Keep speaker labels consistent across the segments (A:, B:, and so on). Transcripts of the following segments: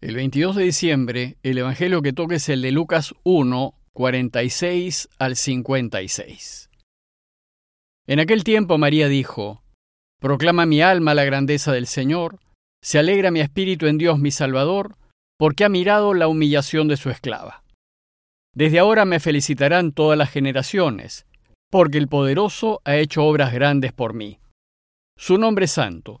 A: El 22 de diciembre, el Evangelio que toque es el de Lucas 1, 46 al 56. En aquel tiempo María dijo, Proclama mi alma la grandeza del Señor, se alegra mi espíritu en Dios mi Salvador, porque ha mirado la humillación de su esclava. Desde ahora me felicitarán todas las generaciones, porque el poderoso ha hecho obras grandes por mí. Su nombre es santo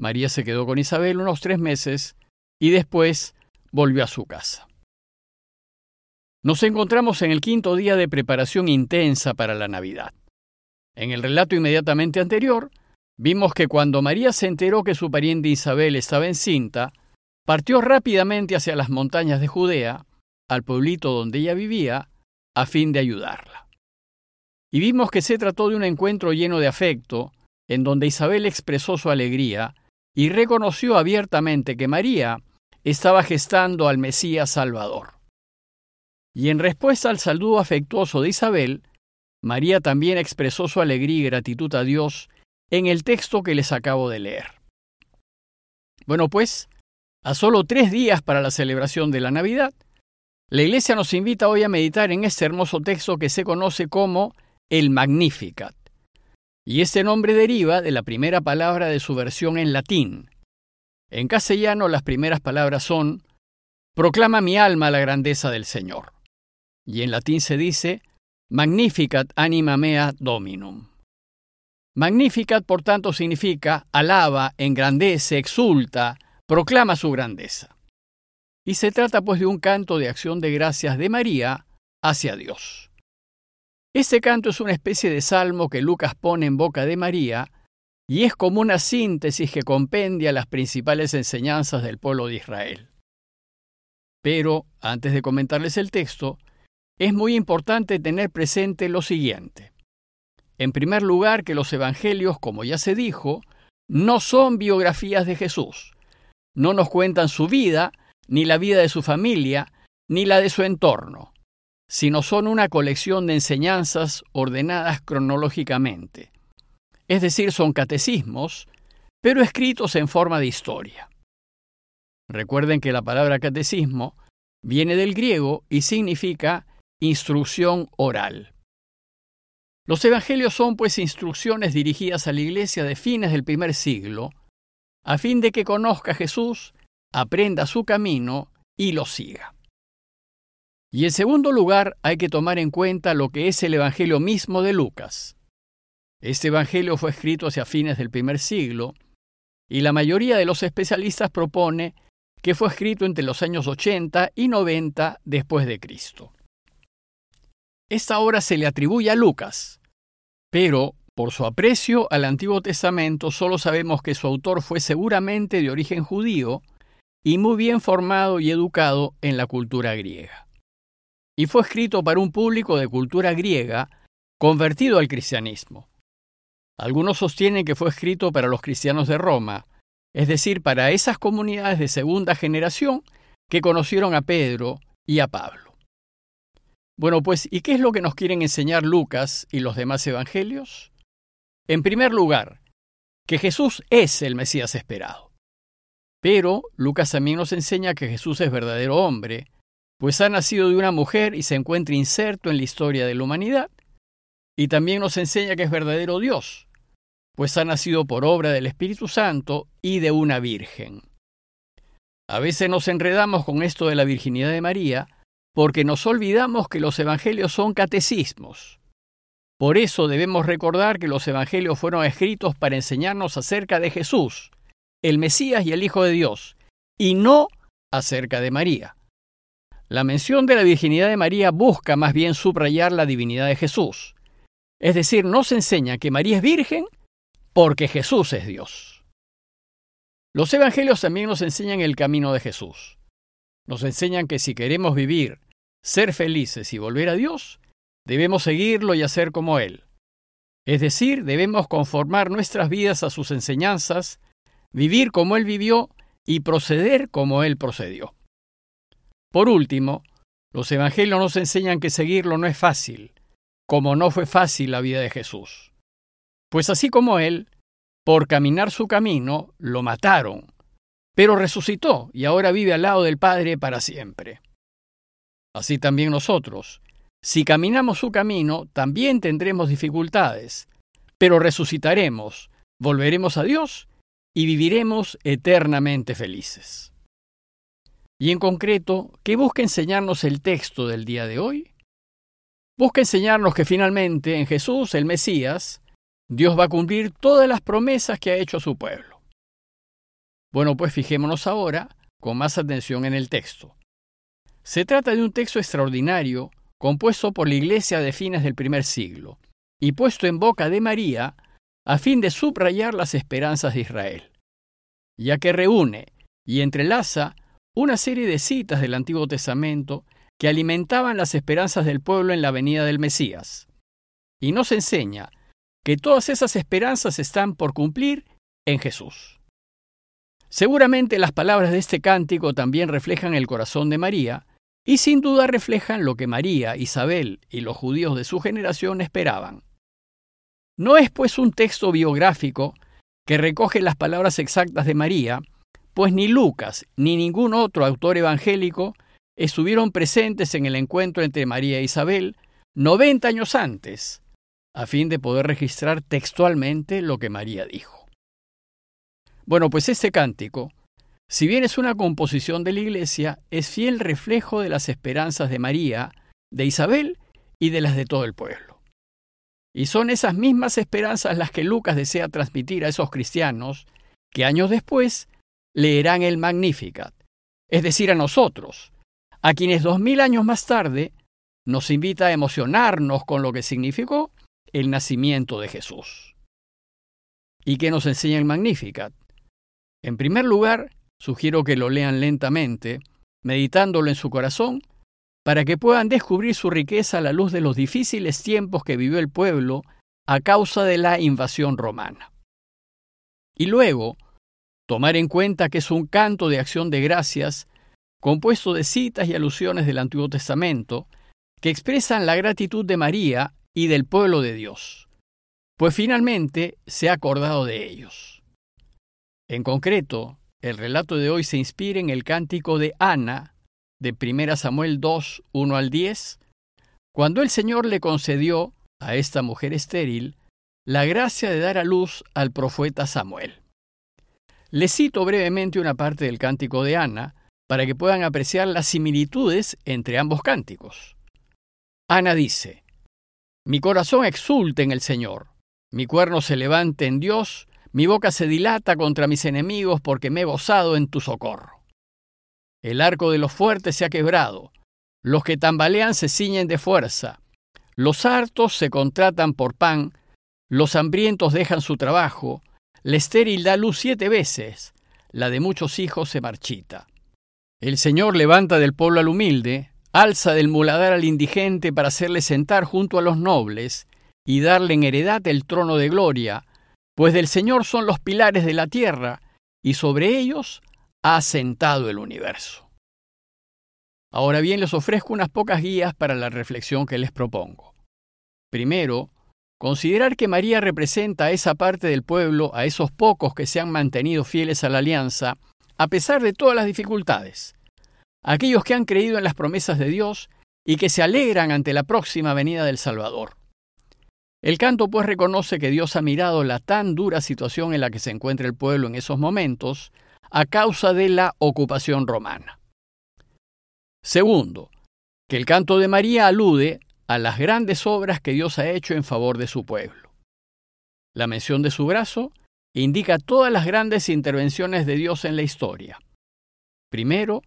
A: María se quedó con Isabel unos tres meses y después volvió a su casa. Nos encontramos en el quinto día de preparación intensa para la Navidad. En el relato inmediatamente anterior, vimos que cuando María se enteró que su pariente Isabel estaba encinta, partió rápidamente hacia las montañas de Judea, al pueblito donde ella vivía, a fin de ayudarla. Y vimos que se trató de un encuentro lleno de afecto, en donde Isabel expresó su alegría y reconoció abiertamente que María estaba gestando al Mesías Salvador. Y en respuesta al saludo afectuoso de Isabel, María también expresó su alegría y gratitud a Dios en el texto que les acabo de leer. Bueno, pues, a solo tres días para la celebración de la Navidad, la Iglesia nos invita hoy a meditar en este hermoso texto que se conoce como el Magnificat y este nombre deriva de la primera palabra de su versión en latín. En castellano las primeras palabras son Proclama mi alma la grandeza del Señor. Y en latín se dice Magnificat anima mea dominum. Magnificat, por tanto, significa alaba, engrandece, exulta, proclama su grandeza. Y se trata pues de un canto de acción de gracias de María hacia Dios. Este canto es una especie de salmo que Lucas pone en boca de María y es como una síntesis que compendia las principales enseñanzas del pueblo de Israel. Pero, antes de comentarles el texto, es muy importante tener presente lo siguiente. En primer lugar, que los evangelios, como ya se dijo, no son biografías de Jesús. No nos cuentan su vida, ni la vida de su familia, ni la de su entorno sino son una colección de enseñanzas ordenadas cronológicamente. Es decir, son catecismos, pero escritos en forma de historia. Recuerden que la palabra catecismo viene del griego y significa instrucción oral. Los evangelios son pues instrucciones dirigidas a la iglesia de fines del primer siglo, a fin de que conozca a Jesús, aprenda su camino y lo siga. Y en segundo lugar, hay que tomar en cuenta lo que es el Evangelio mismo de Lucas. Este Evangelio fue escrito hacia fines del primer siglo, y la mayoría de los especialistas propone que fue escrito entre los años 80 y 90 después de Cristo. Esta obra se le atribuye a Lucas, pero por su aprecio al Antiguo Testamento solo sabemos que su autor fue seguramente de origen judío y muy bien formado y educado en la cultura griega y fue escrito para un público de cultura griega convertido al cristianismo. Algunos sostienen que fue escrito para los cristianos de Roma, es decir, para esas comunidades de segunda generación que conocieron a Pedro y a Pablo. Bueno, pues, ¿y qué es lo que nos quieren enseñar Lucas y los demás evangelios? En primer lugar, que Jesús es el Mesías esperado. Pero Lucas también nos enseña que Jesús es verdadero hombre, pues ha nacido de una mujer y se encuentra inserto en la historia de la humanidad. Y también nos enseña que es verdadero Dios, pues ha nacido por obra del Espíritu Santo y de una virgen. A veces nos enredamos con esto de la virginidad de María porque nos olvidamos que los evangelios son catecismos. Por eso debemos recordar que los evangelios fueron escritos para enseñarnos acerca de Jesús, el Mesías y el Hijo de Dios, y no acerca de María. La mención de la virginidad de María busca más bien subrayar la divinidad de Jesús. Es decir, nos enseña que María es virgen porque Jesús es Dios. Los evangelios también nos enseñan el camino de Jesús. nos enseñan que si queremos vivir, ser felices y volver a Dios, debemos seguirlo y hacer como Él. Es decir, debemos conformar nuestras vidas a sus enseñanzas, vivir como Él vivió y proceder como Él procedió. Por último, los evangelios nos enseñan que seguirlo no es fácil, como no fue fácil la vida de Jesús. Pues así como Él, por caminar su camino, lo mataron, pero resucitó y ahora vive al lado del Padre para siempre. Así también nosotros, si caminamos su camino, también tendremos dificultades, pero resucitaremos, volveremos a Dios y viviremos eternamente felices. Y en concreto, ¿qué busca enseñarnos el texto del día de hoy? Busca enseñarnos que finalmente en Jesús, el Mesías, Dios va a cumplir todas las promesas que ha hecho a su pueblo. Bueno, pues fijémonos ahora con más atención en el texto. Se trata de un texto extraordinario compuesto por la iglesia de fines del primer siglo y puesto en boca de María a fin de subrayar las esperanzas de Israel, ya que reúne y entrelaza una serie de citas del Antiguo Testamento que alimentaban las esperanzas del pueblo en la venida del Mesías, y nos enseña que todas esas esperanzas están por cumplir en Jesús. Seguramente las palabras de este cántico también reflejan el corazón de María, y sin duda reflejan lo que María, Isabel y los judíos de su generación esperaban. No es pues un texto biográfico que recoge las palabras exactas de María, pues ni Lucas ni ningún otro autor evangélico estuvieron presentes en el encuentro entre María e Isabel 90 años antes, a fin de poder registrar textualmente lo que María dijo. Bueno, pues este cántico si bien es una composición de la Iglesia, es fiel reflejo de las esperanzas de María, de Isabel y de las de todo el pueblo. Y son esas mismas esperanzas las que Lucas desea transmitir a esos cristianos que años después leerán el Magnificat, es decir, a nosotros, a quienes dos mil años más tarde nos invita a emocionarnos con lo que significó el nacimiento de Jesús. ¿Y qué nos enseña el Magnificat? En primer lugar, Sugiero que lo lean lentamente, meditándolo en su corazón, para que puedan descubrir su riqueza a la luz de los difíciles tiempos que vivió el pueblo a causa de la invasión romana. Y luego, tomar en cuenta que es un canto de acción de gracias compuesto de citas y alusiones del Antiguo Testamento que expresan la gratitud de María y del pueblo de Dios, pues finalmente se ha acordado de ellos. En concreto, el relato de hoy se inspira en el cántico de Ana, de 1 Samuel 2, 1 al 10, cuando el Señor le concedió a esta mujer estéril la gracia de dar a luz al profeta Samuel. Le cito brevemente una parte del cántico de Ana para que puedan apreciar las similitudes entre ambos cánticos. Ana dice, Mi corazón exulta en el Señor, mi cuerno se levanta en Dios, mi boca se dilata contra mis enemigos porque me he gozado en tu socorro. El arco de los fuertes se ha quebrado. Los que tambalean se ciñen de fuerza. Los hartos se contratan por pan. Los hambrientos dejan su trabajo. La estéril da luz siete veces. La de muchos hijos se marchita. El Señor levanta del pueblo al humilde, alza del muladar al indigente para hacerle sentar junto a los nobles y darle en heredad el trono de gloria, pues del Señor son los pilares de la tierra, y sobre ellos ha asentado el universo. Ahora bien, les ofrezco unas pocas guías para la reflexión que les propongo. Primero, considerar que María representa a esa parte del pueblo, a esos pocos que se han mantenido fieles a la alianza, a pesar de todas las dificultades, aquellos que han creído en las promesas de Dios y que se alegran ante la próxima venida del Salvador. El canto pues reconoce que Dios ha mirado la tan dura situación en la que se encuentra el pueblo en esos momentos a causa de la ocupación romana. Segundo, que el canto de María alude a las grandes obras que Dios ha hecho en favor de su pueblo. La mención de su brazo indica todas las grandes intervenciones de Dios en la historia. Primero,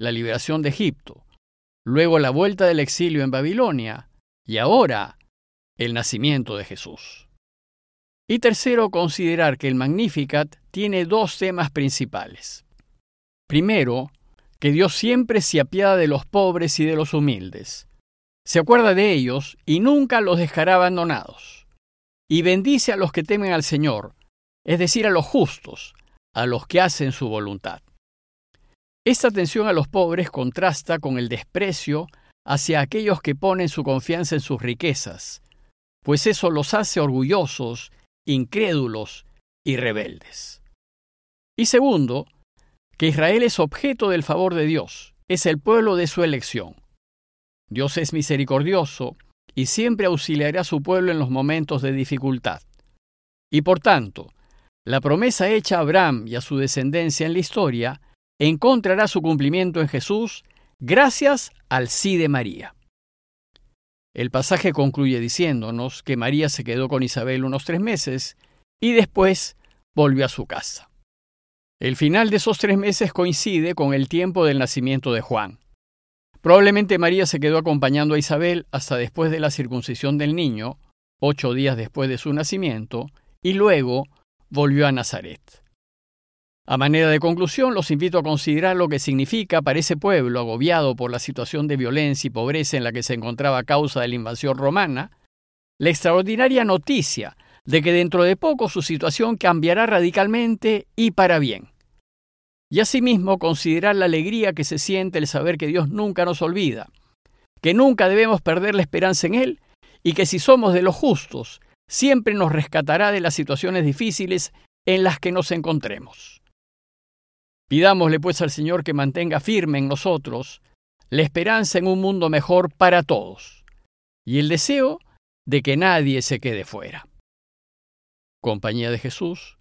A: la liberación de Egipto, luego la vuelta del exilio en Babilonia, y ahora el nacimiento de Jesús. Y tercero, considerar que el Magnificat tiene dos temas principales. Primero, que Dios siempre se apiada de los pobres y de los humildes. Se acuerda de ellos y nunca los dejará abandonados. Y bendice a los que temen al Señor, es decir, a los justos, a los que hacen su voluntad. Esta atención a los pobres contrasta con el desprecio hacia aquellos que ponen su confianza en sus riquezas, pues eso los hace orgullosos, incrédulos y rebeldes. Y segundo, que Israel es objeto del favor de Dios, es el pueblo de su elección. Dios es misericordioso y siempre auxiliará a su pueblo en los momentos de dificultad. Y por tanto, la promesa hecha a Abraham y a su descendencia en la historia encontrará su cumplimiento en Jesús gracias al sí de María. El pasaje concluye diciéndonos que María se quedó con Isabel unos tres meses y después volvió a su casa. El final de esos tres meses coincide con el tiempo del nacimiento de Juan. Probablemente María se quedó acompañando a Isabel hasta después de la circuncisión del niño, ocho días después de su nacimiento, y luego volvió a Nazaret. A manera de conclusión, los invito a considerar lo que significa para ese pueblo agobiado por la situación de violencia y pobreza en la que se encontraba a causa de la invasión romana, la extraordinaria noticia de que dentro de poco su situación cambiará radicalmente y para bien. Y asimismo considerar la alegría que se siente el saber que Dios nunca nos olvida, que nunca debemos perder la esperanza en Él y que si somos de los justos, siempre nos rescatará de las situaciones difíciles en las que nos encontremos. Pidámosle pues al Señor que mantenga firme en nosotros la esperanza en un mundo mejor para todos y el deseo de que nadie se quede fuera. Compañía de Jesús,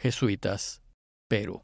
A: Jesuitas, Perú.